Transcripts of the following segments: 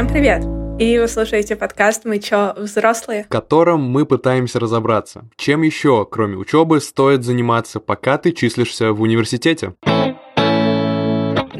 Всем привет! И вы слушаете подкаст «Мы чё, взрослые?», в котором мы пытаемся разобраться, чем еще, кроме учебы, стоит заниматься, пока ты числишься в университете.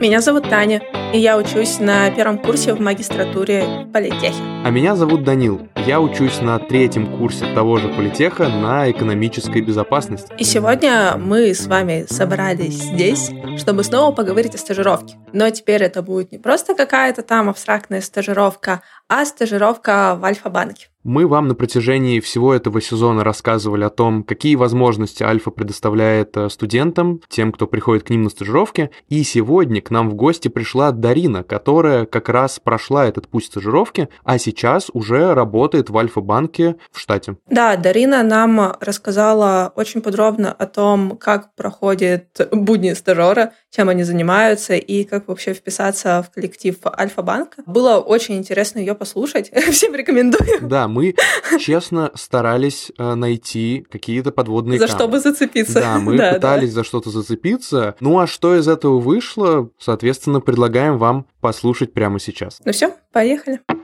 Меня зовут Таня, и я учусь на первом курсе в магистратуре политехе. А меня зовут Данил. Я учусь на третьем курсе того же политеха на экономической безопасности. И сегодня мы с вами собрались здесь, чтобы снова поговорить о стажировке. Но теперь это будет не просто какая-то там абстрактная стажировка, а стажировка в Альфа-банке. Мы вам на протяжении всего этого сезона рассказывали о том, какие возможности Альфа предоставляет э, студентам, тем, кто приходит к ним на стажировки. И сегодня к нам в гости пришла Дарина, которая как раз прошла этот путь стажировки, а сейчас уже работает в Альфа-банке в штате. Да, Дарина нам рассказала очень подробно о том, как проходит будни стажера, чем они занимаются и как вообще вписаться в коллектив Альфа-банка. Было очень интересно ее послушать. Всем рекомендую. Да, мы честно старались э, найти какие-то подводные За камни. что бы зацепиться. Да, мы Да, пытались за что-то зацепиться. Ну а что из этого вышло, соответственно, предлагаем вам послушать прямо сейчас. Ну все, поехали. Ну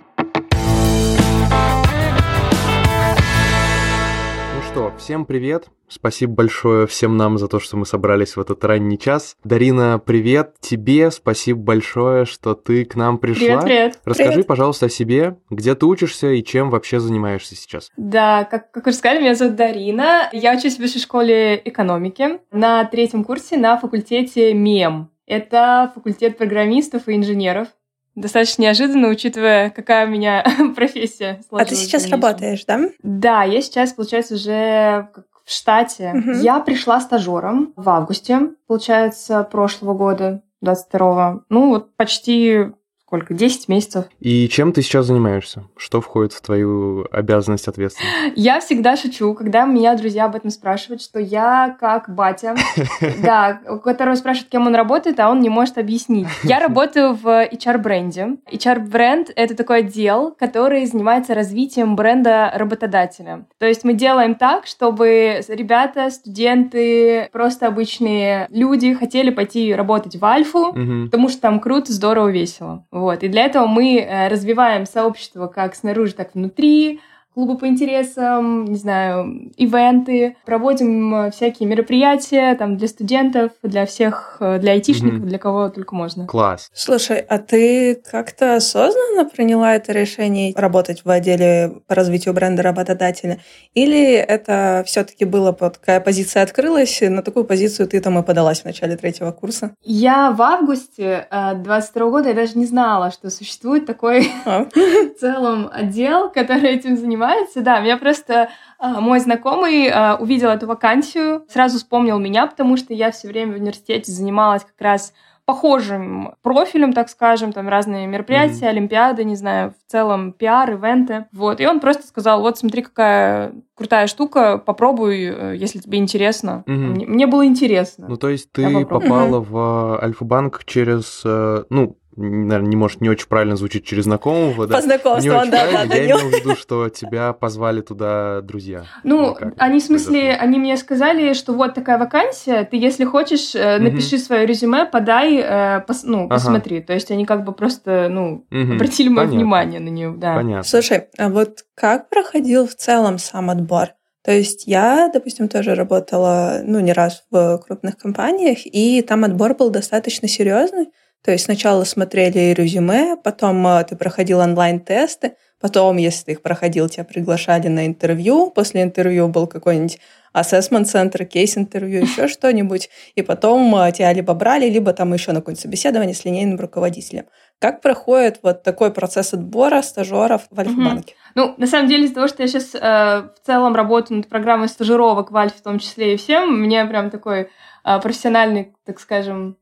что, всем привет. Спасибо большое всем нам за то, что мы собрались в этот ранний час. Дарина, привет тебе. Спасибо большое, что ты к нам пришла. Привет, привет. Расскажи, Привет. пожалуйста, о себе, где ты учишься и чем вообще занимаешься сейчас. Да, как, как уже сказали, меня зовут Дарина. Я учусь в высшей школе экономики на третьем курсе на факультете МЕМ. Это факультет программистов и инженеров. Достаточно неожиданно, учитывая, какая у меня профессия А ты сейчас работаешь, да? Да, я сейчас, получается, уже в штате. Мгм. Я пришла стажером в августе, получается, прошлого года, 22-го. Ну, вот почти сколько, 10 месяцев. И чем ты сейчас занимаешься? Что входит в твою обязанность ответственность? Я всегда шучу, когда меня друзья об этом спрашивают, что я как батя, да, у которого спрашивают, кем он работает, а он не может объяснить. Я работаю в HR-бренде. HR-бренд — это такой отдел, который занимается развитием бренда работодателя. То есть мы делаем так, чтобы ребята, студенты, просто обычные люди хотели пойти работать в Альфу, потому что там круто, здорово, весело. Вот. И для этого мы э, развиваем сообщество как снаружи, так и внутри, клубы по интересам, не знаю, ивенты, проводим э, всякие мероприятия там для студентов, для всех, э, для айтишников, Мгм. для кого только можно. Класс. Слушай, а ты как-то осознанно приняла это решение работать в отделе по развитию бренда работодателя? Или это все-таки было, такая позиция открылась, на такую позицию ты там и подалась в начале третьего курса? Я в августе э, 22 года я даже не знала, что существует такой А, в целом отдел, который этим занимается. Да, меня просто а, мой знакомый а, увидел эту вакансию, сразу вспомнил меня, потому что я все время в университете занималась как раз похожим профилем, так скажем, там разные мероприятия, олимпиады, не знаю, в целом пиар, ивенты. Вот, и он просто сказал, вот смотри, какая крутая штука, попробуй, э, если тебе интересно. Мгм. Мне, мне было интересно. Ну, то есть ты попала в Альфа-банк через, э, ну, наверное, не может не очень правильно звучит через знакомого, да? По знакомству, Не очень да, да, правильно. да. Я не- имел в виду, что тебя позвали туда друзья. Ну, как они, в смысле, произошло? они мне сказали, что вот такая вакансия, ты, если хочешь, э, напиши свое резюме, подай, э, пос- ну, Ага. посмотри. То есть они как бы просто, ну, обратили мое Понятно. внимание на нее, да. Понятно. Слушай, а вот как проходил в целом сам отбор? То есть я, допустим, тоже работала, ну, не раз в крупных компаниях, и там отбор был достаточно серьезный. То есть сначала смотрели резюме, потом э, ты проходил онлайн-тесты, потом, если ты их проходил, тебя приглашали на интервью, после интервью был какой-нибудь ассессмент-центр, кейс-интервью, еще что-нибудь, и потом э, тебя либо брали, либо там еще на какое-нибудь собеседование с линейным руководителем. Как проходит вот такой процесс отбора стажеров в Альфа-банке? Ну, на самом деле, из-за того, что я сейчас в целом работаю над программой стажировок в Альфе в том числе и всем, мне прям такой э, профессиональный, так скажем,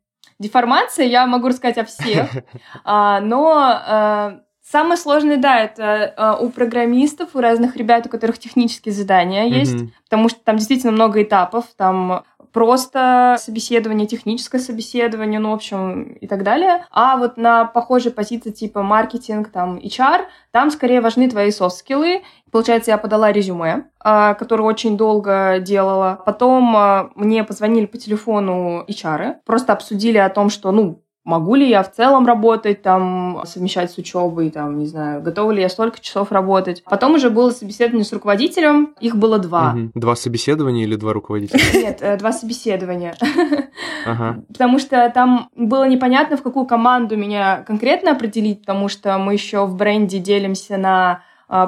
деформация, я могу рассказать о всех, А, но э, самое сложное, да, это э, у программистов, у разных ребят, у которых технические задания есть, потому что там действительно много этапов, там просто собеседование, техническое собеседование, ну, в общем, и так далее. А вот на похожей позиции типа маркетинг, там, HR, там скорее важны твои софт-скиллы. Получается, я подала резюме, а, которое очень долго делала. Потом а, мне позвонили по телефону HR, просто обсудили о том, что, ну, могу ли я в целом работать, там, совмещать с учебой, там, не знаю, готова ли я столько часов работать. Потом уже было собеседование с руководителем, их было два. Угу. Два собеседования или два руководителя? Нет, э, два собеседования. Ага. Потому что там было непонятно, в какую команду меня конкретно определить, потому что мы еще в бренде делимся на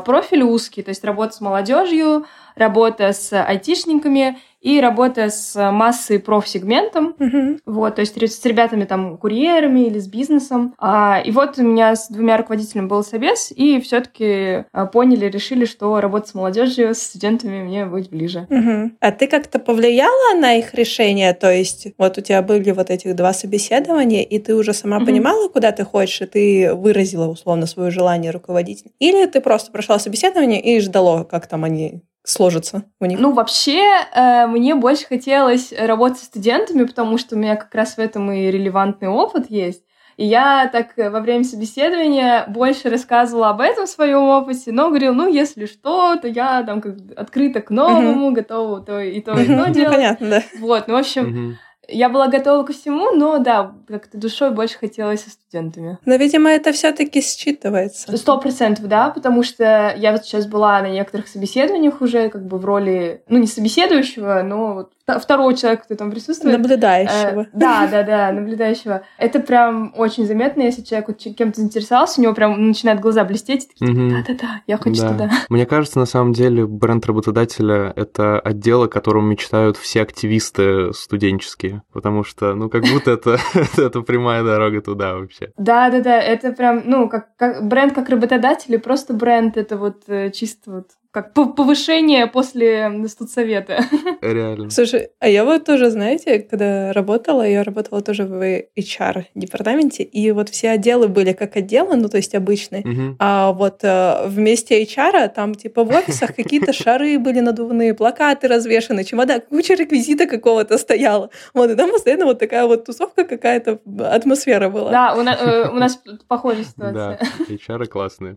профиль узкий, то есть работа с молодежью, работа с айтишниками и работа с массой профсегментом, Мгм. вот, то есть с ребятами там курьерами или с бизнесом. А, и вот у меня с двумя руководителями был собес, и все-таки поняли, решили, что работа с молодежью, с студентами мне будет ближе. Мгм. А ты как-то повлияла на их решение? То есть вот у тебя были вот этих два собеседования, и ты уже сама Мгм. понимала, куда ты хочешь, и ты выразила условно свое желание руководить? Или ты просто прошла собеседование и ждала, как там они сложатся у них? Ну, вообще, э, мне больше хотелось работать с студентами, потому что у меня как раз в этом и релевантный опыт есть. И я так э, во время собеседования больше рассказывала об этом своем опыте, но говорила, ну, если что, то я там как бы открыта к новому, готова то и то, и то Ну, делать. понятно, да. Вот, ну, в общем. Я была готова ко всему, но да, как-то душой больше хотелось со студентами. Но, видимо, это все-таки считывается. Сто процентов, да, потому что я вот сейчас была на некоторых собеседованиях уже как бы в роли, ну, не собеседующего, но вот второго человека, кто там присутствует. Наблюдающего. Э, да, да, да, наблюдающего. Это прям очень заметно, если человек вот кем-то заинтересовался, у него прям начинают глаза блестеть, и такие, Мгм. да-да-да, я хочу Да. туда. Мне кажется, на самом деле, бренд работодателя — это отдел, о котором мечтают все активисты студенческие, потому что, ну, как будто это, это прямая дорога туда вообще. Да-да-да, это прям, ну, как, как бренд как работодатель, и просто бренд, это вот э, чисто вот как повышение после студсовета. Реально. Слушай, а я вот тоже, знаете, когда работала, я работала тоже в HR-департаменте, и вот все отделы были как отделы, ну, то есть обычные, Мгм. а вот э, вместе HR там типа в офисах какие-то шары были надувные, плакаты развешаны, чемодан, куча реквизита какого-то стояла. Вот, и там постоянно вот такая вот тусовка какая-то, атмосфера была. Да, у на- э, у нас похожая Да, ситуация. HR классные.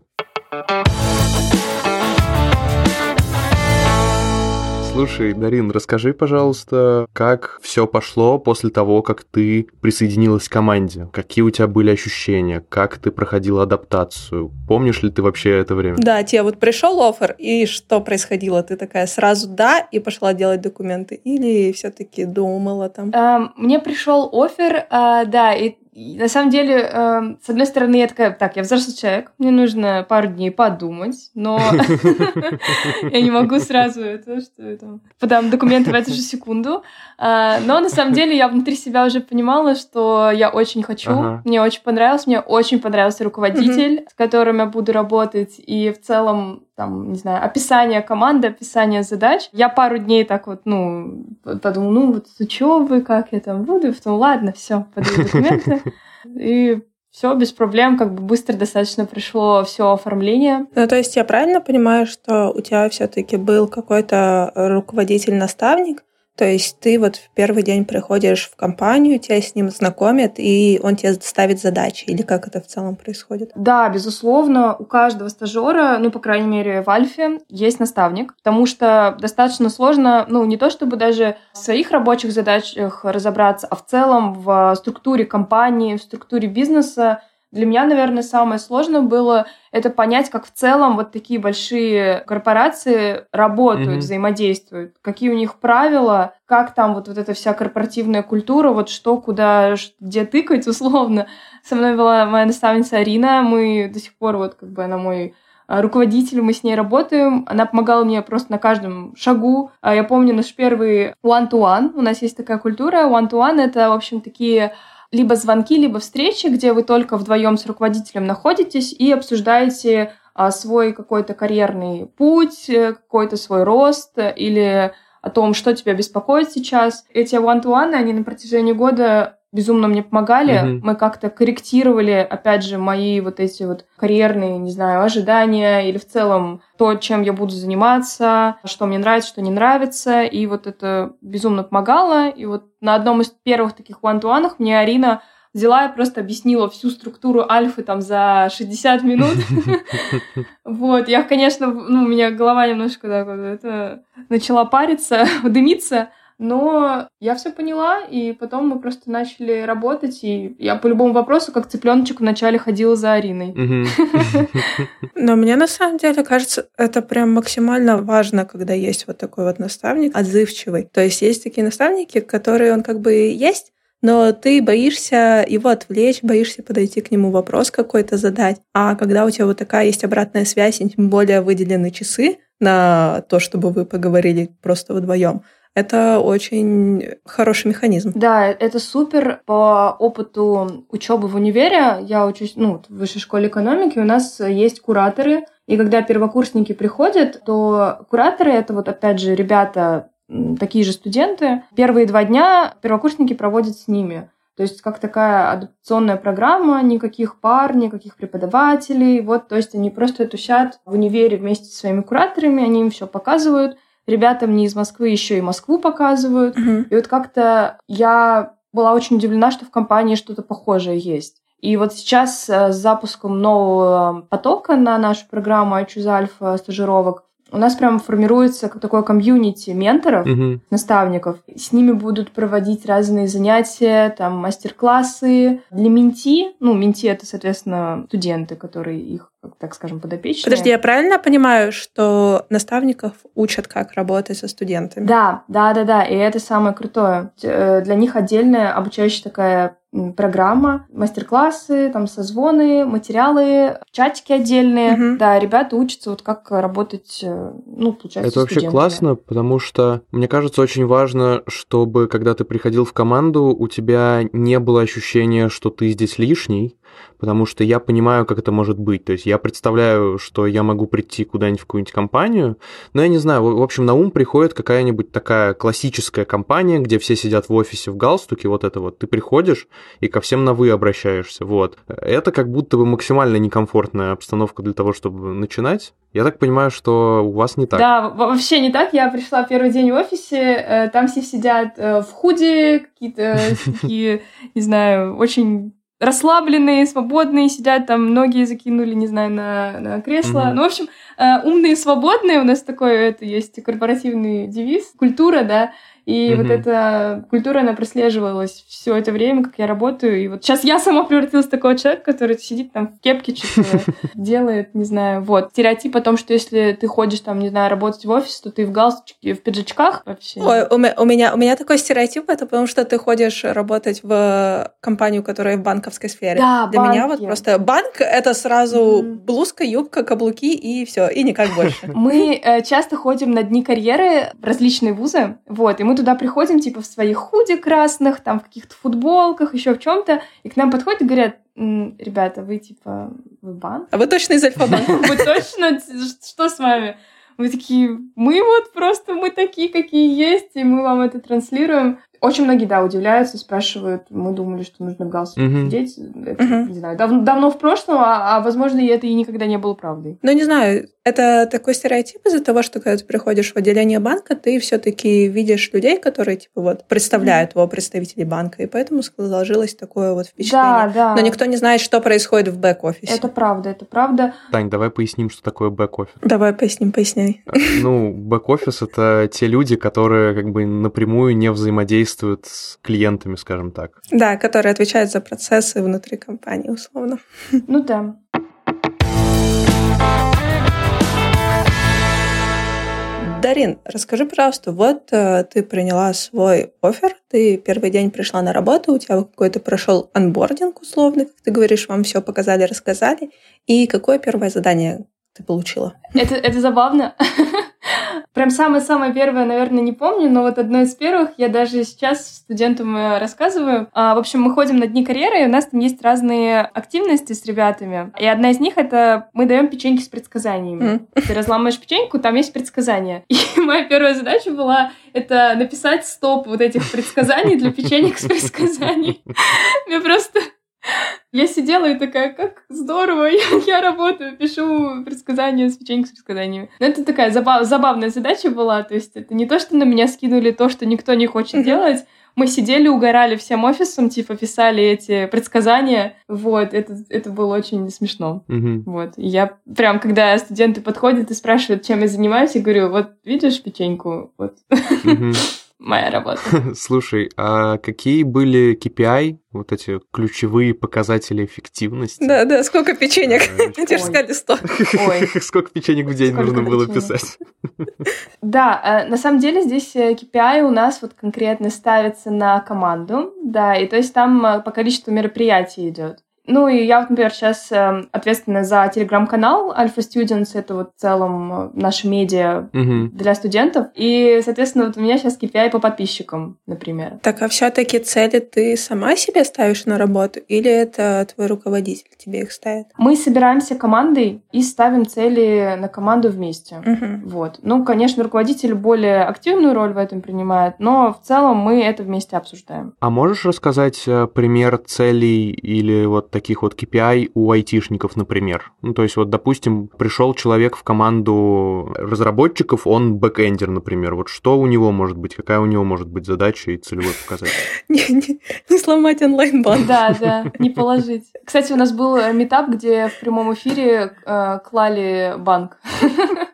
Слушай, Дарин, расскажи, пожалуйста, как все пошло после того, как ты присоединилась к команде? Какие у тебя были ощущения? Как ты проходила адаптацию? Помнишь ли ты вообще это время? Да, тебе вот пришел офер, и что происходило? Ты такая сразу да и пошла делать документы? Или все-таки думала там? Эм, Мне пришел офер, а, да, и и на самом деле, эм, с одной стороны, я такая, так, я взрослый человек, мне нужно пару дней подумать, но я не могу сразу это, что там, подам документы в эту же секунду. А, Но на самом деле я внутри себя уже понимала, что я очень хочу, мне очень понравилось, мне очень понравился руководитель, с которым я буду работать, и в целом там, не знаю, описание команды, описание задач. Я пару дней так вот, ну, подумала, ну, вот с учебы, как я там буду, и потом, ладно, все, подаю документы. И все без проблем, как бы быстро достаточно пришло все оформление. Ну, то есть я правильно понимаю, что у тебя все-таки был какой-то руководитель-наставник, то есть ты вот в первый день приходишь в компанию, тебя с ним знакомят, и он тебе ставит задачи, или как это в целом происходит? Да, безусловно, у каждого стажера, ну, по крайней мере, в Альфе есть наставник, потому что достаточно сложно, ну, не то чтобы даже в своих рабочих задачах разобраться, а в целом в структуре компании, в структуре бизнеса. Для меня, наверное, самое сложное было это понять, как в целом вот такие большие корпорации работают, Мгм. взаимодействуют, какие у них правила, как там вот, вот эта вся корпоративная культура, вот что, куда, где тыкать условно. Со мной была моя наставница Арина, мы до сих пор вот как бы она мой а, руководитель, мы с ней работаем. Она помогала мне просто на каждом шагу. А Я помню наш первый one-to-one. У нас есть такая культура. One-to-one — это, в общем, такие либо звонки, либо встречи, где вы только вдвоем с руководителем находитесь и обсуждаете а, свой какой-то карьерный путь, э, какой-то свой рост э, или о том, что тебя беспокоит сейчас. Эти one-to-one, они на протяжении года безумно мне помогали. Мгм. Мы как-то корректировали, опять же, мои вот эти вот карьерные, не знаю, ожидания или в целом то, чем я буду заниматься, что мне нравится, что не нравится. И вот это безумно помогало. И вот на одном из первых таких one-to-one мне Арина взяла и просто объяснила всю структуру альфы там за 60 минут. Вот, я, конечно, ну, у меня голова немножко так вот начала париться, дымиться, Но я все поняла, и потом мы просто начали работать, и я по любому вопросу, как цыпленочек, вначале ходила за Ариной. Но мне на самом деле кажется, это прям максимально важно, когда есть вот такой вот наставник отзывчивый. То есть есть такие наставники, которые он как бы есть, но ты боишься его отвлечь, боишься подойти к нему вопрос какой-то задать. А когда у тебя вот такая есть обратная связь, и тем более выделены часы на то, чтобы вы поговорили просто вдвоем, это очень хороший механизм. Да, это супер. По опыту учебы в универе, я учусь ну, в высшей школе экономики, у нас есть кураторы, и когда первокурсники приходят, то кураторы это вот опять же ребята такие же студенты. Первые два дня первокурсники проводят с ними. То есть как такая адаптационная программа, никаких пар, никаких преподавателей. Вот, то есть они просто тусят в универе вместе со своими кураторами, они им все показывают. Ребятам не из Москвы еще и Москву показывают. Мгм. И вот как-то я была очень удивлена, что в компании что-то похожее есть. И вот сейчас э, с запуском нового потока на нашу программу iChoose Alpha стажировок у нас прям формируется как такое комьюнити менторов, Мгм. наставников. С ними будут проводить разные занятия, там, мастер-классы. Для менти, ну, менти — это, соответственно, студенты, которые их, как- так скажем, подопечные. Подожди, я правильно понимаю, что наставников учат, как работать со студентами? Да, да, да, да, и это самое крутое. Э, Для них отдельная обучающая такая программа, мастер-классы, там созвоны, материалы, чатики отдельные. Мгм. Да, ребята учатся вот как работать, э, ну, получается, Это вообще студентами. классно, потому что, мне кажется, очень важно, чтобы, когда ты приходил в команду, у тебя не было ощущения, что ты здесь лишний, потому что я понимаю, как это может быть. То есть я представляю, что я могу прийти куда-нибудь в какую-нибудь компанию, но я не знаю, в общем, на ум приходит какая-нибудь такая классическая компания, где все сидят в офисе в галстуке, вот это вот. Ты приходишь и ко всем на «вы» обращаешься, вот. Это как будто бы максимально некомфортная обстановка для того, чтобы начинать. Я так понимаю, что у вас не так. Да, во- вообще не так. Я пришла первый день в офисе, э, там все сидят э, в худи, какие-то такие, не знаю, очень расслабленные, свободные, сидят там, ноги закинули, не знаю, на, на кресло. Мгм. Ну, в общем, э, умные, свободные, у нас такой, это есть корпоративный девиз, культура, да, и вот Мгм. эта культура, она прослеживалась все это время, как я работаю. И вот сейчас я сама превратилась в такого человека, который сидит там в кепке, что-то делает, не знаю. Вот. Стереотип о том, что если ты ходишь там, не знаю, работать в офис, то ты в галстуке, в пиджачках вообще. Ой, у ме- у меня, у меня такой стереотип, это потому что ты ходишь работать в компанию, которая в банковской сфере. Да, Для меня вот банки. просто банк — это сразу Мгм. блузка, юбка, каблуки и все, и никак больше. Мы э, часто ходим на дни карьеры в различные вузы, вот, и мы туда приходим, типа, в своих худи красных, там, в каких-то футболках, еще в чем-то, и к нам подходят и говорят, «М, ребята, вы, типа, вы банк? А вы точно из Альфа-банка? Вы точно? Что с вами? Мы такие, мы вот просто, мы такие, какие есть, и мы вам это транслируем. Очень многие, да, удивляются, спрашивают, мы думали, что нужно в галстуке Мгм. сидеть. Это, Мгм. не знаю, дав- давно в прошлом, а, а, возможно, и это и никогда не было правдой. Ну, не знаю, это такой стереотип из-за того, что когда ты приходишь в отделение банка, ты все-таки видишь людей, которые, типа, вот, представляют его представителей банка, и поэтому сложилось такое вот впечатление. Да, да. Но никто не знает, что происходит в бэк-офисе. Это правда, это правда. Тань, давай поясним, что такое бэк-офис. Давай поясним, поясняй. Ну, бэк-офис — это те люди, которые как бы напрямую не взаимодействуют с клиентами, скажем так. Да, которые отвечают за процессы внутри компании, условно. Ну да. Дарин, расскажи, пожалуйста, вот э, ты приняла свой оффер, ты первый день пришла на работу, у тебя какой-то прошел онбординг условно, как ты говоришь, вам все показали, рассказали. И какое первое задание ты получила? Это, это забавно. Прям самое-самое первое, наверное, не помню, но вот одно из первых я даже сейчас студентам рассказываю. А, в общем, мы ходим на дни карьеры, и у нас там есть разные активности с ребятами. И одна из них — это мы даем печеньки с предсказаниями. М. Ты разламываешь печеньку, там есть предсказания. И моя первая задача была это написать стоп вот этих предсказаний для печенек с предсказаний. Мне просто... Я сидела и такая, как здорово, я, я работаю, пишу предсказания с печеньем с предсказаниями. Но это такая забав- забавная задача была, то есть это не то, что на меня скинули то, что никто не хочет делать, мы сидели, угорали всем офисом, типа писали эти предсказания, вот, это, это было очень смешно. Мгм. Вот, и я прям, когда студенты подходят и спрашивают, чем я занимаюсь, я говорю, вот видишь печеньку, вот. Мгм. Моя работа. Слушай, а какие были KPI, вот эти ключевые показатели эффективности? Да, да, сколько печенек? Те же сказали 100. Сколько печенек в день нужно было писать? Да, э, на самом деле здесь э, KPI у нас вот конкретно ставится на команду, да, и то есть там э, по количеству мероприятий идет. Ну и я, вот, например, сейчас э, ответственна за телеграм-канал Alpha Students, это вот в целом э, наше медиа угу. для студентов. И, соответственно, вот у меня сейчас KPI по подписчикам, например. Так, а все-таки цели ты сама себе ставишь на работу или это твой руководитель тебе их ставит? Мы собираемся командой и ставим цели на команду вместе. Угу. Вот. Ну, конечно, руководитель более активную роль в этом принимает, но в целом мы это вместе обсуждаем. А можешь рассказать э, пример целей или вот таких вот KPI у айтишников, например. Ну, то есть вот, допустим, пришел человек в команду разработчиков, он бэкэндер, например. Вот что у него может быть, какая у него может быть задача и целевой показатель? Не, не, не сломать онлайн-банк. Да, да, не положить. Кстати, у нас был метап, где в прямом эфире э, клали банк.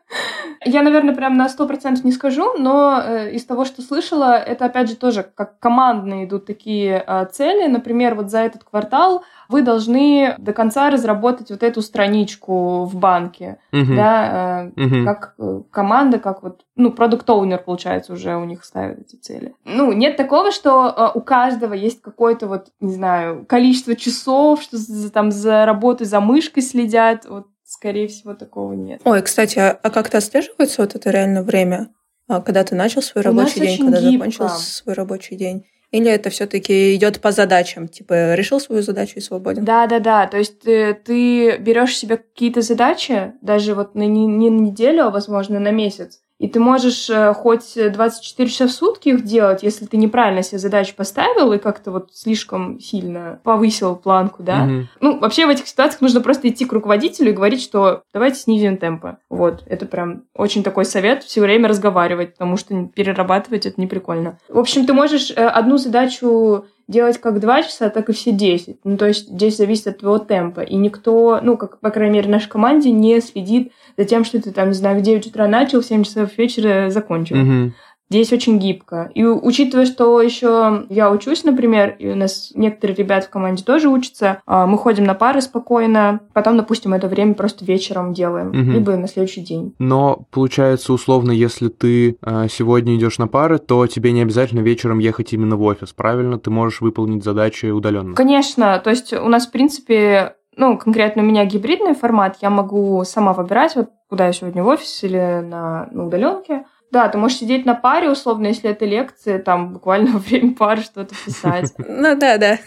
Я, наверное, прям на сто процентов не скажу, но э, из того, что слышала, это, опять же, тоже как командные идут такие э, цели. Например, вот за этот квартал вы должны до конца разработать вот эту страничку в банке, Мгм. да, Мгм. как э, команда, как вот, ну, продукт оунер получается, уже у них ставят эти цели. Ну, нет такого, что э, у каждого есть какое-то вот, не знаю, количество часов, что за, там за работой, за мышкой следят, вот, скорее всего, такого нет. Ой, кстати, а, а как-то отслеживается вот это реально время, а, когда ты начал свой У рабочий день, когда гибко. закончил свой рабочий день? Или это все-таки идет по задачам? Типа, решил свою задачу и свободен? Да, да, да. То есть ты, ты берешь себе какие-то задачи, даже вот на, не, не на неделю, а возможно на месяц, и ты можешь э, хоть 24 часа в сутки их делать, если ты неправильно себе задачу поставил и как-то вот слишком сильно повысил планку, да. Мгм. Ну, вообще в этих ситуациях нужно просто идти к руководителю и говорить, что давайте снизим темпы. Вот, это прям очень такой совет, все время разговаривать, потому что перерабатывать это не прикольно. В общем, ты можешь э, одну задачу делать как два часа, так и все 10. Ну, то есть здесь зависит от твоего темпа. И никто, ну, как, по крайней мере, нашей команде не следит за тем, что ты там, не знаю, в 9 утра начал, в 7 часов вечера закончил. Мгм. Здесь очень гибко. И учитывая, что еще я учусь, например, и у нас некоторые ребята в команде тоже учатся, а, мы ходим на пары спокойно, потом, допустим, это время просто вечером делаем, Мгм. либо на следующий день. Но получается, условно, если ты э, сегодня идешь на пары, то тебе не обязательно вечером ехать именно в офис, правильно? Ты можешь выполнить задачи удаленно. Конечно, то есть у нас, в принципе, ну, конкретно у меня гибридный формат, я могу сама выбирать, вот куда я сегодня в офис или на, на удаленке. Да, ты можешь сидеть на паре, условно, если это лекции, там буквально во время пары что-то писать. Ну да, да.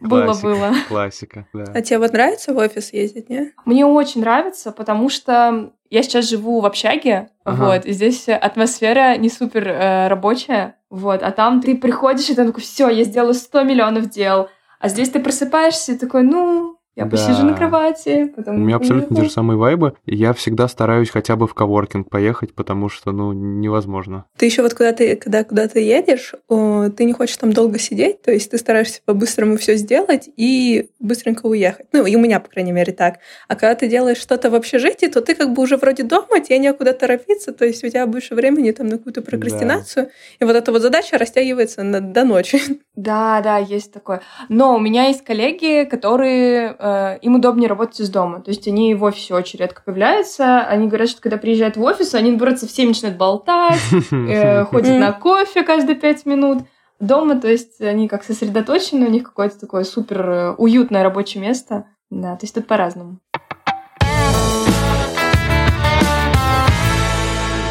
Было-было. Классика, да. А тебе вот нравится в офис ездить, не? Мне очень нравится, потому что я сейчас живу в общаге, Ага. вот, и здесь атмосфера не супер э, рабочая, вот, а там ты приходишь, и ты такой, все, я сделаю 100 миллионов дел, а здесь ты просыпаешься и такой, ну, я Да. посижу на кровати, потом... У меня абсолютно те уйду». же самые вайбы. и Я всегда стараюсь хотя бы в коворкинг поехать, потому что, ну, невозможно. Ты еще вот когда ты когда куда-то едешь, о, ты не хочешь там долго сидеть, то есть ты стараешься по-быстрому все сделать и быстренько уехать. Ну, и у меня, по крайней мере, так. А когда ты делаешь что-то в общежитии, то ты как бы уже вроде дома, тебе некуда торопиться, то есть у тебя больше времени там на какую-то прокрастинацию, и вот эта вот задача растягивается на- до ночи. Да, да, есть такое. Но у меня есть коллеги, которые э, им удобнее работать из дома. То есть они в офисе очень редко появляются. Они говорят, что когда приезжают в офис, они, наоборот, со всеми начинают болтать, э, ходят на кофе каждые пять минут. Дома, то есть они как сосредоточены, у них какое-то такое супер э, уютное рабочее место. Да, то есть тут по-разному.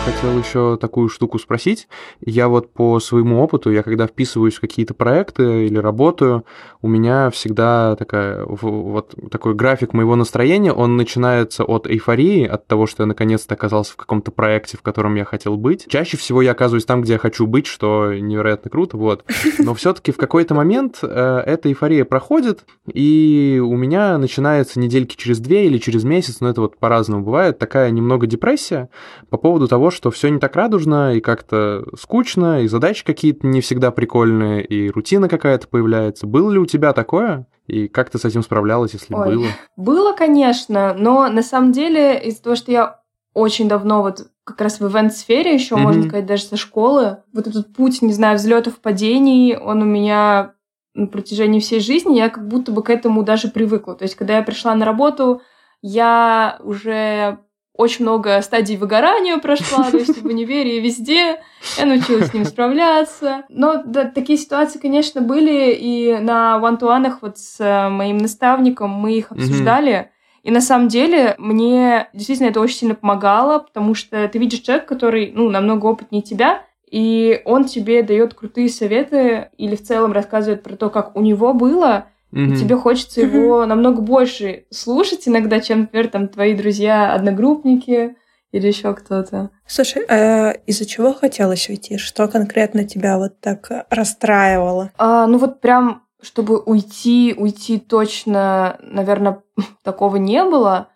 Хотел еще такую штуку спросить. Я вот по своему опыту, я когда вписываюсь в какие-то проекты или работаю, у меня всегда такая, вот такой график моего настроения, он начинается от эйфории, от того, что я наконец-то оказался в каком-то проекте, в котором я хотел быть. Чаще всего я оказываюсь там, где я хочу быть, что невероятно круто, вот. Но все-таки в какой-то момент э, эта эйфория проходит, и у меня начинается недельки через две или через месяц, но это вот по-разному бывает, такая немного депрессия по поводу того, что все не так радужно и как-то скучно, и задачи какие-то не всегда прикольные, и рутина какая-то появляется. Было ли у тебя такое? И как ты с этим справлялась, если Ой. было? Было, конечно, но на самом деле из-за того, что я очень давно вот как раз в ивент-сфере еще, mm-hmm. можно сказать, даже со школы. Вот этот путь, не знаю, взлетов, падений, он у меня на протяжении всей жизни, я как будто бы к этому даже привыкла. То есть, когда я пришла на работу, я уже очень много стадий выгорания прошла, то есть в универе и везде. Я научилась с ним справляться. Но да, такие ситуации, конечно, были, и на вантуанах вот с э, моим наставником мы их обсуждали. И на самом деле мне действительно это очень сильно помогало, потому что ты видишь человека, который, ну, намного опытнее тебя, и он тебе дает крутые советы или в целом рассказывает про то, как у него было, mm-hmm. и тебе хочется mm-hmm. его намного больше слушать иногда, чем, например, там твои друзья, одногруппники или еще кто-то. Слушай, а из-за чего хотелось уйти? Что конкретно тебя вот так расстраивало? А, ну вот прям, чтобы уйти, уйти точно, наверное, такого не было.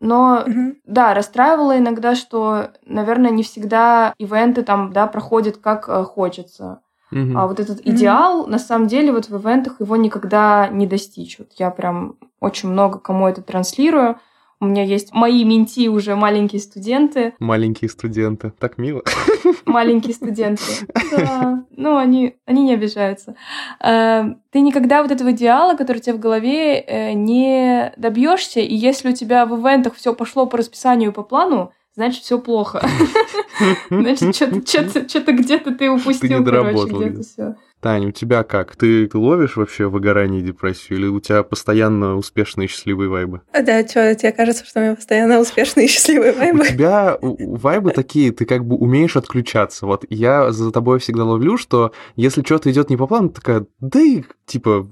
Но угу. да, расстраивало иногда, что, наверное, не всегда ивенты там, да, проходят как э, хочется. Угу. А вот этот идеал, угу. на самом деле, вот в ивентах его никогда не достичь. Вот я прям очень много кому это транслирую. У меня есть мои менти уже маленькие студенты. Маленькие студенты. Так мило. Маленькие студенты. Да. Ну, они, они не обижаются. Э, ты никогда вот этого идеала, который у тебя в голове, э, не добьешься. И если у тебя в ивентах все пошло по расписанию и по плану, значит, все плохо. Значит, что-то где-то ты упустил, короче, где-то все. Таня, у тебя как? Ты ловишь вообще выгорание и депрессию, или у тебя постоянно успешные и счастливые вайбы? Да, что, тебе кажется, что у меня постоянно успешные и счастливые вайбы? У тебя вайбы такие, ты как бы умеешь отключаться. Вот я за тобой всегда ловлю, что если что-то идет не по плану, такая, да и типа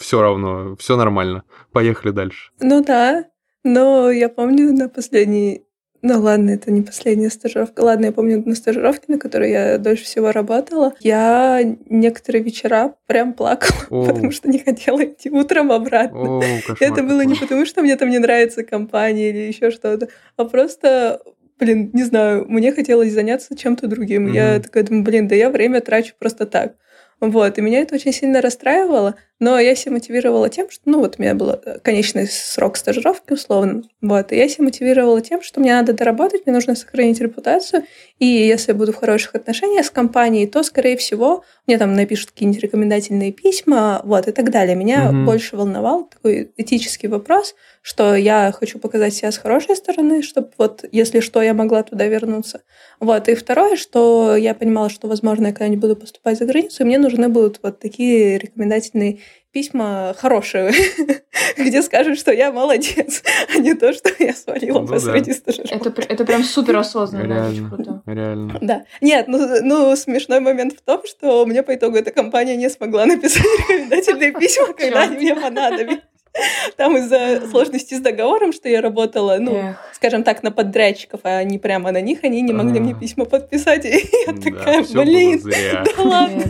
все равно, все нормально, поехали дальше. Ну да, но я помню на последней ну ладно, это не последняя стажировка. Ладно, я помню на стажировке, на которой я дольше всего работала, я некоторые вечера прям плакала, О. потому что не хотела идти утром обратно. О, кошмар, это было не потому, что мне там не нравится компания или еще что-то, а просто блин, не знаю, мне хотелось заняться чем-то другим. Mm-hmm. Я такая думаю, блин, да я время трачу просто так. Вот, и меня это очень сильно расстраивало, но я себя мотивировала тем, что, ну, вот у меня был э, конечный срок стажировки, условно, вот, и я себя мотивировала тем, что мне надо доработать, мне нужно сохранить репутацию, и если я буду в хороших отношениях с компанией, то, скорее всего, мне там напишут какие-нибудь рекомендательные письма, вот, и так далее. Меня угу. больше волновал такой этический вопрос, что я хочу показать себя с хорошей стороны, чтобы вот, если что, я могла туда вернуться. Вот, и второе, что я понимала, что, возможно, я когда-нибудь буду поступать за границу, и мне нужны будут вот такие рекомендательные письма хорошие, где скажут, что я молодец, а не то, что я свалила ну, посреди да. стажировки. Это, это прям супер осознанно. Реально, круто. реально. Да. Нет, ну, ну, смешной момент в том, что мне по итогу эта компания не смогла написать рекомендательные письма, когда они мне понадобились. Там из-за сложности с договором, что я работала, ну, Эх. скажем так, на подрядчиков, а не прямо на них, они не могли мне письма подписать. И я такая, блин, да ладно.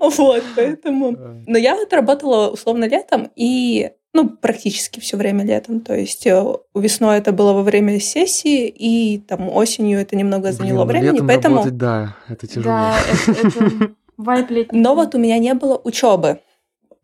Вот, поэтому... Но я отработала условно летом, и ну, практически все время летом. То есть э, весной это было во время сессии, и там осенью это немного заняло Блин, времени, поэтому... Работать, да, это тяжело. Да, это, это. Но вот у меня не было учебы.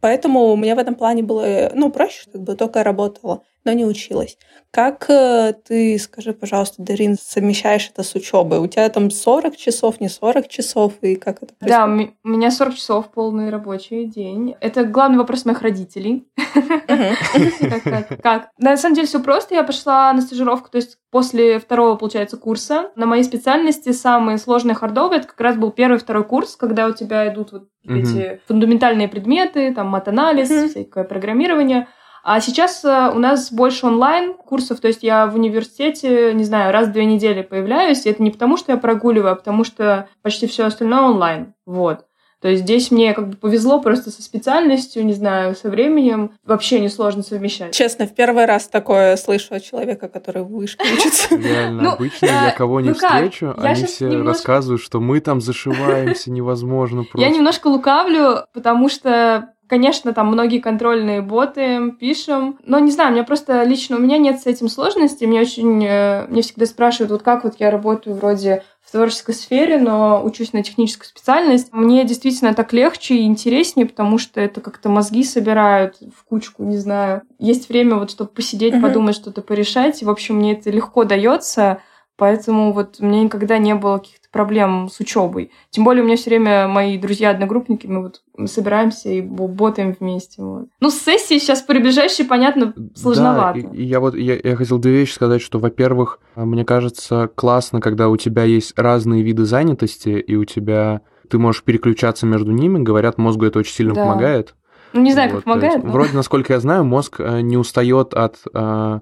Поэтому у меня в этом плане было, ну, проще, как бы только работала, но не училась. Как э, ты, скажи, пожалуйста, Дарин, совмещаешь это с учебой? У тебя там 40 часов, не 40 часов, и как это происходит? Да, у меня 40 часов полный рабочий день. Это главный вопрос моих родителей. Как? На самом деле все просто. Я пошла на стажировку, то есть после второго, получается, курса. На моей специальности самые сложные хардовые, это как раз был первый второй курс, когда у тебя идут вот эти фундаментальные предметы, там мат-анализ, всякое программирование. А сейчас э, у нас больше онлайн курсов, то есть я в университете, не знаю, раз в две недели появляюсь, и это не потому, что я прогуливаю, а потому что почти все остальное онлайн. Вот. То есть здесь мне как бы повезло просто со специальностью, не знаю, со временем. Вообще несложно совмещать. Честно, в первый раз такое слышу от человека, который в вышке учится. Реально, ну, обычно я кого не ну встречу, они все рассказывают, что мы там зашиваемся невозможно просто. Я немножко лукавлю, потому что Конечно, там многие контрольные боты пишем, но не знаю, у меня просто лично, у меня нет с этим сложностей, мне очень, э, мне всегда спрашивают, вот как вот я работаю вроде в творческой сфере, но учусь на техническую специальность. Мне действительно так легче и интереснее, потому что это как-то мозги собирают в кучку, не знаю. Есть время вот, чтобы посидеть, uh-huh. подумать, что-то порешать. И, в общем, мне это легко дается. Поэтому вот у меня никогда не было каких-то проблем с учебой. Тем более у меня все время мои друзья-одногруппники, мы вот собираемся и ботаем вместе. Вот. Ну, с сессией сейчас приближающей, понятно, сложновато. Да, я вот я, я хотел две вещи сказать, что, во-первых, мне кажется, классно, когда у тебя есть разные виды занятости, и у тебя ты можешь переключаться между ними. Говорят, мозгу это очень сильно да. помогает. Ну, не знаю, вот, как помогает. но... Вроде, насколько я знаю, мозг э, не устает от э,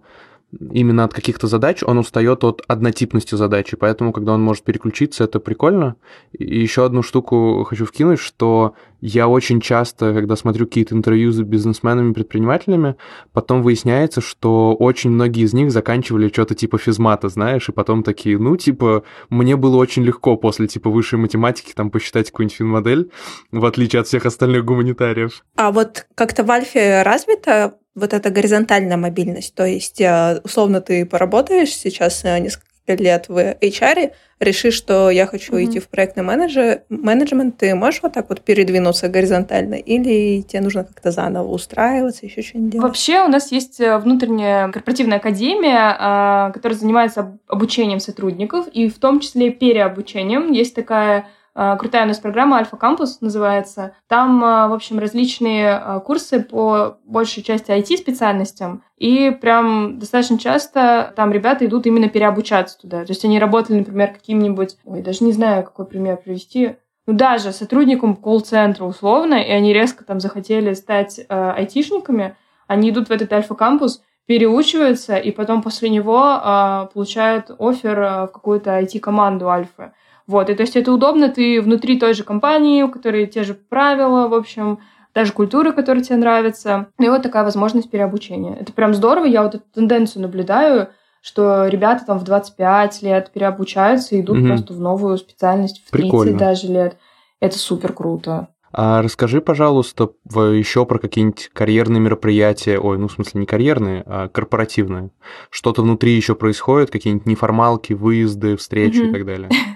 именно от каких-то задач, он устает от однотипности задачи, поэтому, когда он может переключиться, это прикольно. И еще одну штуку хочу вкинуть, что я очень часто, когда смотрю какие-то интервью с бизнесменами, предпринимателями, потом выясняется, что очень многие из них заканчивали что-то типа физмата, знаешь, и потом такие, ну, типа, мне было очень легко после, типа, высшей математики там посчитать какую-нибудь финмодель, в отличие от всех остальных гуманитариев. А вот как-то в Альфе развито вот эта горизонтальная мобильность. То есть, э, условно, ты поработаешь сейчас э, несколько лет в HR, решишь, что я хочу mm-hmm. идти в проектный менеджер, менеджмент, ты можешь вот так вот передвинуться горизонтально, или тебе нужно как-то заново устраиваться, еще что-нибудь делать? Вообще у нас есть э, внутренняя корпоративная академия, а, которая занимается обучением сотрудников, и в том числе переобучением. Есть такая крутая у нас программа Альфа Кампус называется. Там, а, в общем, различные а, курсы по большей части IT-специальностям. И прям достаточно часто там ребята идут именно переобучаться туда. То есть они работали, например, каким-нибудь... Ой, даже не знаю, какой пример привести ну, даже сотрудником колл-центра условно, и они резко там захотели стать э, айтишниками, они идут в этот альфа-кампус, переучиваются, и потом после него э, получают офер в какую-то IT-команду альфы. Вот, и то есть это удобно, ты внутри той же компании, у которой те же правила, в общем, даже культура, которая тебе нравится. И вот такая возможность переобучения. Это прям здорово, я вот эту тенденцию наблюдаю, что ребята там в 25 лет переобучаются и идут угу. просто в новую специальность в 30 Прикольно. даже лет. Это супер круто. А расскажи, пожалуйста, еще про какие-нибудь карьерные мероприятия, ой, ну, в смысле, не карьерные, а корпоративные. Что-то внутри еще происходит, какие-нибудь неформалки, выезды, встречи и так далее.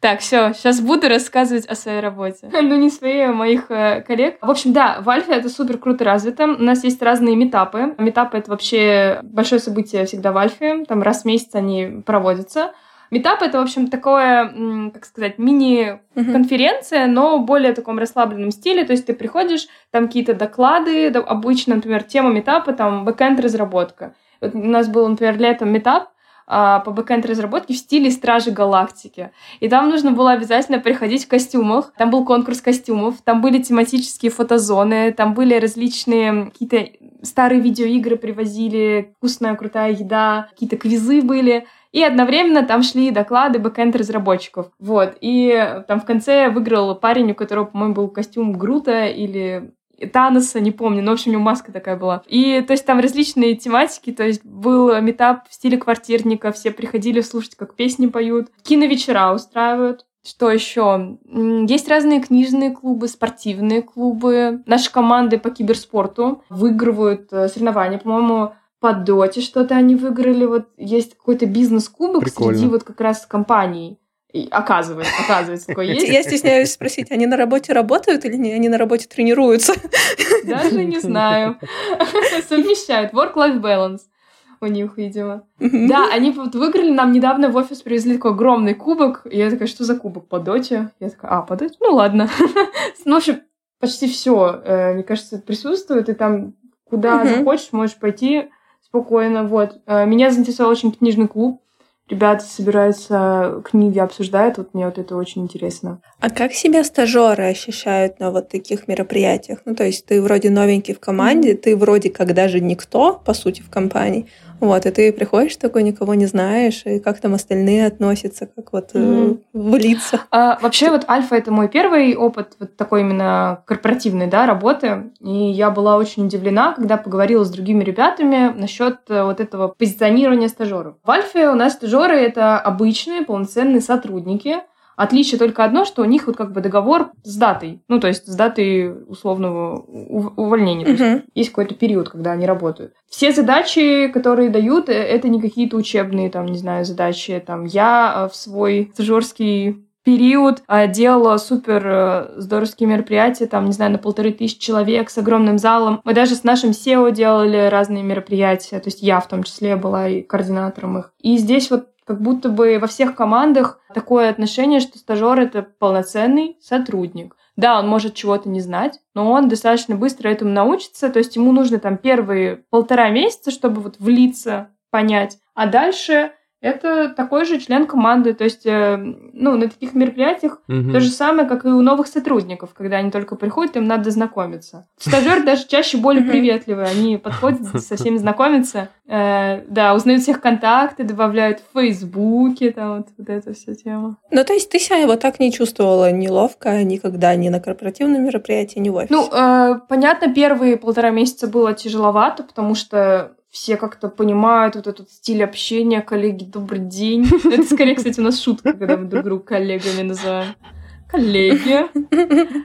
Так, все, сейчас буду рассказывать о своей работе. Ну, не своей, а моих э, коллег. В общем, да, в Альфе это супер круто развито. У нас есть разные метапы. Метапы — это вообще большое событие всегда в Альфе. Там раз в месяц они проводятся. Митап это, в общем, такое, как сказать, мини-конференция, но более таком расслабленном стиле. То есть ты приходишь, там какие-то доклады, обычно, например, тема митапа, там, бэкэнд разработка. Вот у нас был, например, летом митап, по бэкэнд разработке в стиле Стражи Галактики. И там нужно было обязательно приходить в костюмах. Там был конкурс костюмов, там были тематические фотозоны, там были различные какие-то старые видеоигры привозили, вкусная, крутая еда, какие-то квизы были. И одновременно там шли доклады бэкэнд разработчиков. Вот. И там в конце выиграл парень, у которого, по-моему, был костюм Грута или Таноса, не помню, но, в общем, у него маска такая была. И, то есть, там различные тематики, то есть, был метап в стиле квартирника, все приходили слушать, как песни поют. Киновечера устраивают. Что еще? Есть разные книжные клубы, спортивные клубы. Наши команды по киберспорту выигрывают э, соревнования. По-моему, по доте что-то они выиграли. Вот есть какой-то бизнес-кубок среди вот как раз компаний. И оказывается, оказывается, такое есть. Я стесняюсь спросить, они на работе работают или не? Они на работе тренируются? Даже не знаю. Совмещают. Work-life balance у них, видимо. Да, они вот выиграли, нам недавно в офис привезли такой огромный кубок. И я такая, что за кубок? По доте? Я такая, а, по доте? Ну, ладно. Ну, в общем, почти все, э, мне кажется, присутствует, и там куда захочешь, можешь пойти спокойно. Вот. Э, меня заинтересовал очень книжный клуб ребята собираются, книги обсуждают, вот мне вот это очень интересно. А как себя стажеры ощущают на вот таких мероприятиях? Ну, то есть ты вроде новенький в команде, ты вроде как даже никто, по сути, в компании, вот, и ты приходишь такой, никого не знаешь, и как там остальные относятся, как вот mm-hmm. влиться. А, вообще вот Альфа — это мой первый опыт вот такой именно корпоративной, да, работы, и я была очень удивлена, когда поговорила с другими ребятами насчет э, вот этого позиционирования стажеров. В Альфе у нас стажеры — это обычные полноценные сотрудники, Отличие только одно, что у них вот как бы договор с датой. Ну, то есть с датой условного увольнения. То есть есть какой-то период, когда они работают. Все задачи, которые дают, э, это не какие-то учебные, там, не знаю, задачи. Там, я в свой стажерский период а, делала супер э, здоровские мероприятия, там, не знаю, на полторы тысячи человек с огромным залом. Мы даже с нашим SEO делали разные мероприятия, то есть я в том числе была и координатором их. И здесь вот как будто бы во всех командах такое отношение, что стажер это полноценный сотрудник. Да, он может чего-то не знать, но он достаточно быстро этому научится, то есть ему нужно там первые полтора месяца, чтобы вот влиться, понять, а дальше это такой же член команды. То есть, э, ну, на таких мероприятиях угу. то же самое, как и у новых сотрудников, когда они только приходят, им надо знакомиться. Стажер даже чаще более приветливые. Они подходят со всеми знакомиться. Э, да, узнают всех контакты, добавляют в Фейсбуке, там вот, вот эта вся тема. Ну, то есть ты себя вот так не чувствовала неловко никогда ни на корпоративном мероприятии, ни в офисе? Ну, э, понятно, первые полтора месяца было тяжеловато, потому что все как-то понимают вот этот стиль общения, коллеги, добрый день. Это скорее, кстати, у нас шутка, когда мы друг друга коллегами называем. Коллеги.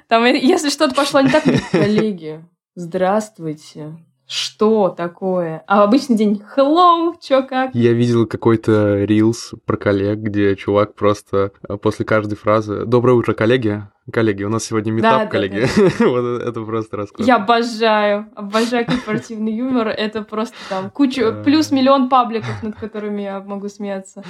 Там, если что-то пошло не так, коллеги, здравствуйте. Что такое? А в обычный день hello, чё как? Я видел какой-то рилс про коллег, где чувак просто э, после каждой фразы «Доброе утро, коллеги!» Коллеги, у нас сегодня метап, да, коллеги. Да, да. вот это просто рассказ. Я обожаю, обожаю корпоративный юмор. Это просто там куча, плюс миллион пабликов, над которыми я могу смеяться.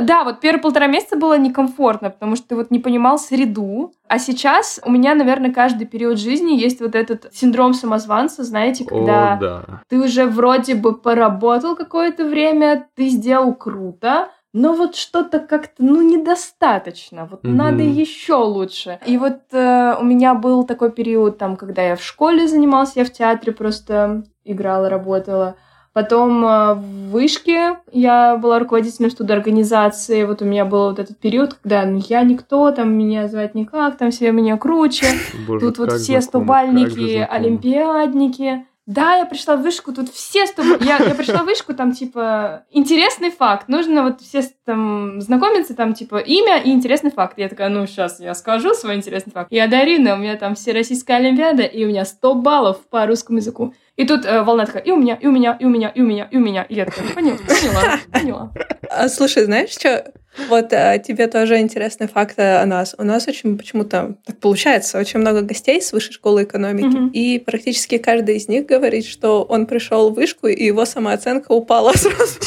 Да, вот первые полтора месяца было некомфортно, потому что ты вот не понимал среду. А сейчас у меня, наверное, каждый период жизни есть вот этот синдром самозванца, знаете, когда О, да. ты уже вроде бы поработал какое-то время, ты сделал круто, но вот что-то как-то, ну, недостаточно, вот mm-hmm. надо еще лучше. И вот э, у меня был такой период, там, когда я в школе занималась, я в театре просто играла, работала. Потом э, в вышке я была руководителем студорганизации. Вот у меня был вот этот период, когда ну, я никто, там меня звать никак, там все меня круче. Боже, Тут вот все стобальники, олимпиадники. Да, я пришла в вышку, тут все с. Я, я пришла в вышку, там, типа, интересный факт. Нужно вот все там знакомиться, там, типа, имя и интересный факт. Я такая, ну, сейчас я скажу свой интересный факт. Я Дарина, у меня там Всероссийская Олимпиада, и у меня 100 баллов по русскому языку. И тут э, волна такая, и у меня, и у меня, и у меня, и у меня, и у меня. И я такая, поняла, поняла, поняла. А, слушай, знаешь, что? Вот а, тебе тоже интересный факт о нас. У нас очень почему-то так получается, очень много гостей с высшей школы экономики, mm-hmm. и практически каждый из них говорит, что он пришел в вышку, и его самооценка упала сразу.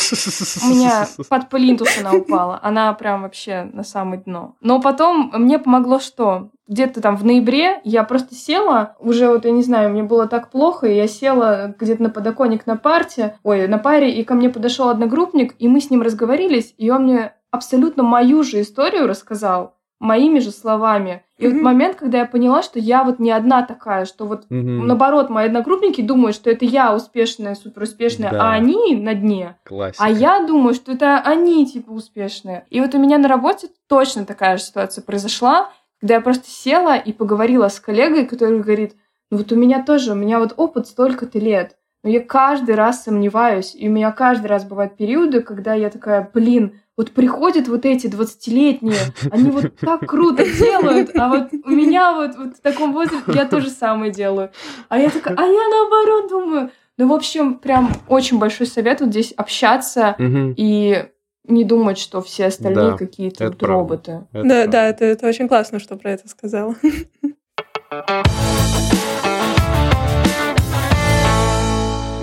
У меня под плинтус она упала. Она прям вообще на самое дно. Но потом мне помогло что? Где-то там в ноябре я просто села, уже вот, я не знаю, мне было так плохо, и я села где-то на подоконник на парте, ой, на паре, и ко мне подошел одногруппник, и мы с ним разговорились, и он мне абсолютно мою же историю рассказал, моими же словами. И mm-hmm. вот момент, когда я поняла, что я вот не одна такая, что вот mm-hmm. наоборот, мои одногруппники думают, что это я успешная, супер успешная, да. а они на дне. Классика. А я думаю, что это они типа успешные. И вот у меня на работе точно такая же ситуация произошла когда я просто села и поговорила с коллегой, который говорит, ну вот у меня тоже, у меня вот опыт столько-то лет, но я каждый раз сомневаюсь, и у меня каждый раз бывают периоды, когда я такая, блин, вот приходят вот эти 20-летние, они вот так круто делают, а вот у меня вот, вот в таком возрасте я тоже самое делаю. А я такая, а я наоборот думаю. Ну, в общем, прям очень большой совет вот здесь общаться и не думать, что все остальные да, какие-то вот роботы. Это да, правда. да, это, это очень классно, что про это сказала.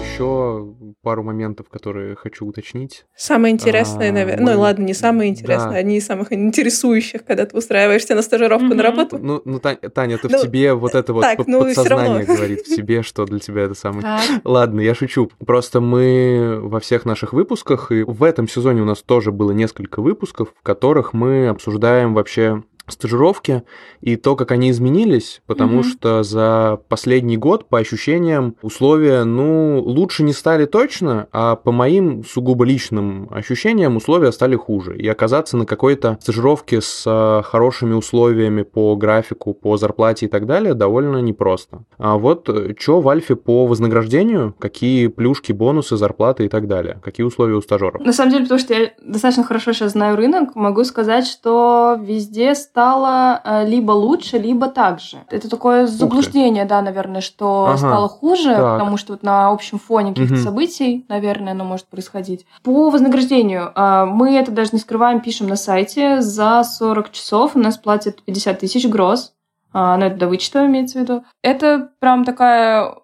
Еще пару моментов, которые хочу уточнить. Самое интересное, а, наверное. Мы... Ну ладно, не самое интересное, да. одни из самых интересующих, когда ты устраиваешься на стажировку mm-hmm. на работу. Ну, ну Таня, это ну, в тебе вот это вот так, ну, подсознание говорит в себе, что для тебя это самое. Ладно, я шучу. Просто мы во всех наших выпусках, и в этом сезоне у нас тоже было несколько выпусков, в которых мы обсуждаем вообще стажировки и то, как они изменились, потому mm-hmm. что за последний год, по ощущениям, условия, ну, лучше не стали точно, а по моим сугубо личным ощущениям условия стали хуже. И оказаться на какой-то стажировке с а, хорошими условиями по графику, по зарплате и так далее довольно непросто. А вот э, что в Альфе по вознаграждению, какие плюшки, бонусы, зарплаты и так далее, какие условия у стажеров? На самом деле, потому что я достаточно хорошо сейчас знаю рынок, могу сказать, что везде стало э, либо лучше, либо так же. Это такое заблуждение, да, наверное, что ага, стало хуже, так. потому что вот на общем фоне каких-то угу. событий, наверное, оно может происходить. По вознаграждению, э, мы это даже не скрываем, пишем на сайте, за 40 часов у нас платят 50 тысяч гроз, а, ну это до вычета имеется в виду. Это прям такая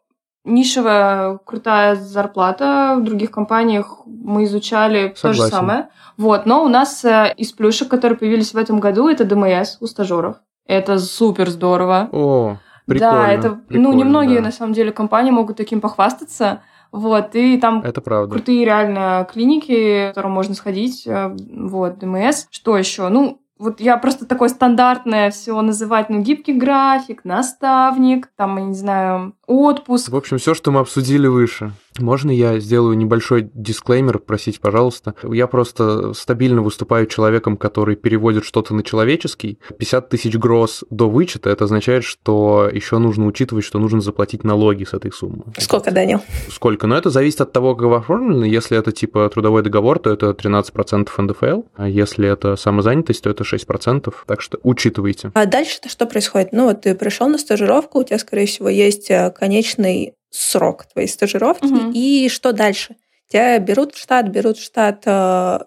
нишевая крутая зарплата. В других компаниях мы изучали Согласен. то же самое. Вот, но у нас э, из плюшек, которые появились в этом году, это ДМС у стажеров. Это супер здорово. О, прикольно. Да, это, прикольно, ну, немногие, да. на самом деле, компании могут таким похвастаться. Вот, и там это правда. крутые реально клиники, в которые можно сходить. Э, вот, ДМС. Что еще? Ну, вот я просто такое стандартное все называть, ну, гибкий график, наставник, там, я не знаю, отпуск. В общем, все, что мы обсудили выше. Можно я сделаю небольшой дисклеймер, просить, пожалуйста? Я просто стабильно выступаю человеком, который переводит что-то на человеческий. 50 тысяч гроз до вычета, это означает, что еще нужно учитывать, что нужно заплатить налоги с этой суммы. Сколько, Данил? Сколько? Но это зависит от того, как вы оформлены. Если это типа трудовой договор, то это 13% НДФЛ, а если это самозанятость, то это 6%. Так что учитывайте. А дальше-то что происходит? Ну вот ты пришел на стажировку, у тебя, скорее всего, есть э, конечный срок твоей стажировки, угу. и что дальше? Тебя берут в штат, берут в штат э,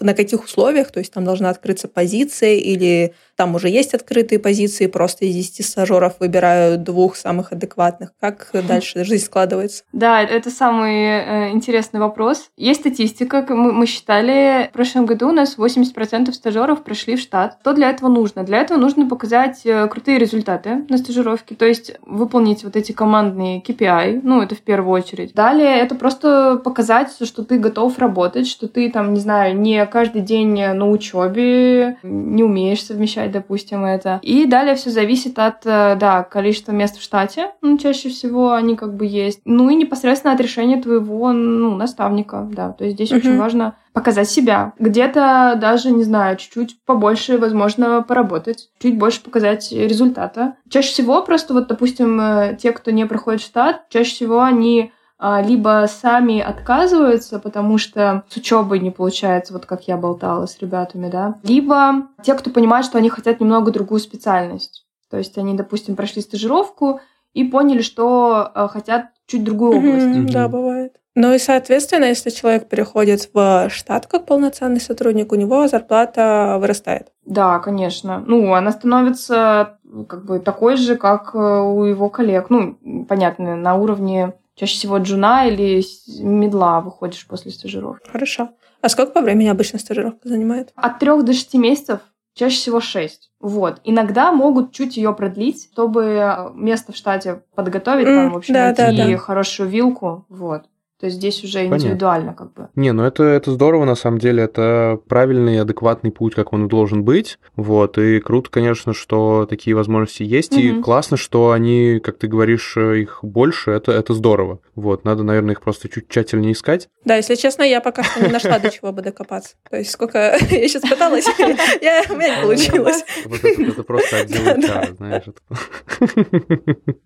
на каких условиях, то есть там должна открыться позиция или там уже есть открытые позиции, просто из 10 стажеров выбирают двух самых адекватных. Как дальше жизнь складывается? Да, это самый э, интересный вопрос. Есть статистика, мы, мы считали, в прошлом году у нас 80% стажеров прошли в штат. Что для этого нужно? Для этого нужно показать э, крутые результаты на стажировке, то есть выполнить вот эти командные KPI, ну, это в первую очередь. Далее это просто показать, что ты готов работать, что ты там, не знаю, не каждый день на учебе, не умеешь совмещать допустим, это. И далее все зависит от, э, да, количества мест в штате. Ну, чаще всего они как бы есть. Ну и непосредственно от решения твоего, ну, наставника, да. То есть здесь uh-huh. очень важно показать себя. Где-то даже, не знаю, чуть-чуть побольше, возможно, поработать, чуть больше показать результата. Чаще всего просто вот, допустим, э, те, кто не проходит штат, чаще всего они либо сами отказываются, потому что с учебой не получается, вот как я болтала с ребятами, да, либо те, кто понимает, что они хотят немного другую специальность. То есть они, допустим, прошли стажировку и поняли, что а, хотят чуть другую область. Mm-hmm, да, бывает. Ну и, соответственно, если человек переходит в штат как полноценный сотрудник, у него зарплата вырастает. Да, конечно. Ну, она становится как бы такой же, как э, у его коллег. Ну, понятно, на уровне Чаще всего джуна или медла выходишь после стажировки. Хорошо. А сколько по времени обычно стажировка занимает? От трех до шести месяцев, чаще всего шесть. Вот. Иногда могут чуть ее продлить, чтобы место в штате подготовить, mm, там, в общем, да, найти да, да. хорошую вилку. Вот. То есть здесь уже Понятно. индивидуально как бы. Не, ну это, это здорово, на самом деле, это правильный и адекватный путь, как он должен быть, вот, и круто, конечно, что такие возможности есть, угу. и классно, что они, как ты говоришь, их больше, это, это здорово, вот, надо, наверное, их просто чуть тщательнее искать. Да, если честно, я пока что не нашла, до чего бы докопаться, то есть сколько я сейчас пыталась, я, у меня не получилось. Это просто отдел знаешь.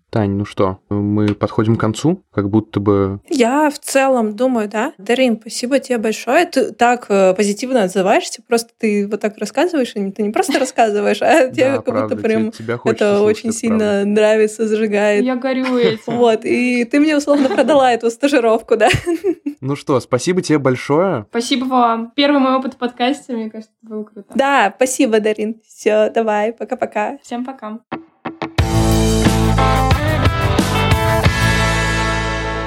Тань, ну что, мы подходим к концу, как будто бы... Я в целом думаю, да. Дарин, спасибо тебе большое. Ты так э, позитивно отзываешься, просто ты вот так рассказываешь, и ты не просто рассказываешь, а тебе как будто прям это очень сильно нравится, зажигает. Я горю этим. Вот, и ты мне условно продала эту стажировку, да. Ну что, спасибо тебе большое. Спасибо вам. Первый мой опыт в подкасте, мне кажется, был круто. Да, спасибо, Дарин. Все, давай, пока-пока. Всем пока.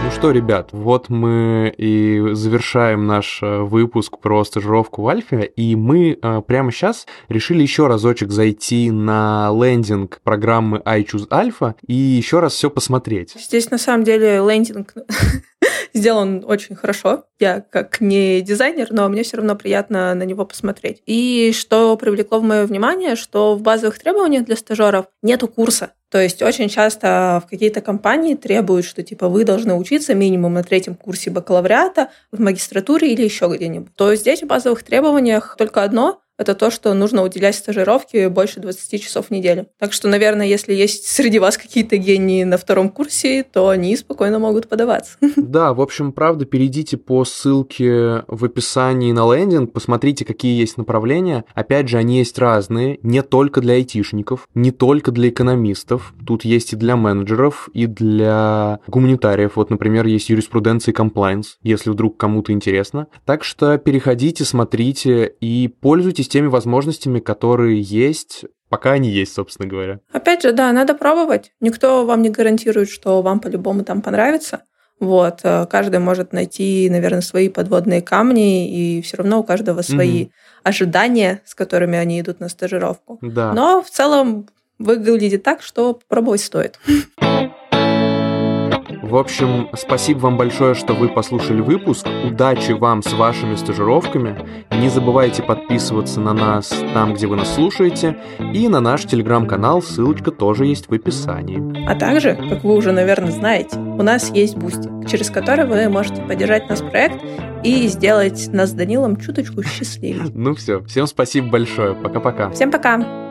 Ну что, ребят, вот мы и завершаем наш э, выпуск про стажировку в Альфе, и мы э, прямо сейчас решили еще разочек зайти на лендинг программы iChoose Alpha и еще раз все посмотреть. Здесь на самом деле лендинг сделан очень хорошо. Я как не дизайнер, но мне все равно приятно на него посмотреть. И что привлекло в мое внимание, что в базовых требованиях для стажеров нету курса. То есть очень часто в какие-то компании требуют, что типа вы должны учиться минимум на третьем курсе бакалавриата, в магистратуре или еще где-нибудь. То здесь в базовых требованиях только одно это то, что нужно уделять стажировке больше 20 часов в неделю. Так что, наверное, если есть среди вас какие-то гении на втором курсе, то они спокойно могут подаваться. Да, в общем, правда, перейдите по ссылке в описании на лендинг, посмотрите, какие есть направления. Опять же, они есть разные, не только для айтишников, не только для экономистов. Тут есть и для менеджеров, и для гуманитариев. Вот, например, есть юриспруденция и комплайнс, если вдруг кому-то интересно. Так что переходите, смотрите и пользуйтесь пользуйтесь теми возможностями, которые есть, пока они есть, собственно говоря. Опять же, да, надо пробовать. Никто вам не гарантирует, что вам по-любому там понравится. Вот, э, каждый может найти, наверное, свои подводные камни, и все равно у каждого свои mm ожидания, с которыми они идут на стажировку. Да. Но в целом выглядит так, что пробовать стоит. В общем, спасибо вам большое, что вы послушали выпуск. Удачи вам с вашими стажировками. Не забывайте подписываться на нас там, где вы нас слушаете, и на наш телеграм-канал, ссылочка тоже есть в описании. А также, как вы уже, наверное, знаете, у нас есть Boosty, через который вы можете поддержать наш проект и сделать нас с Данилом чуточку счастливее. Ну все, всем спасибо большое. Пока-пока. Всем пока.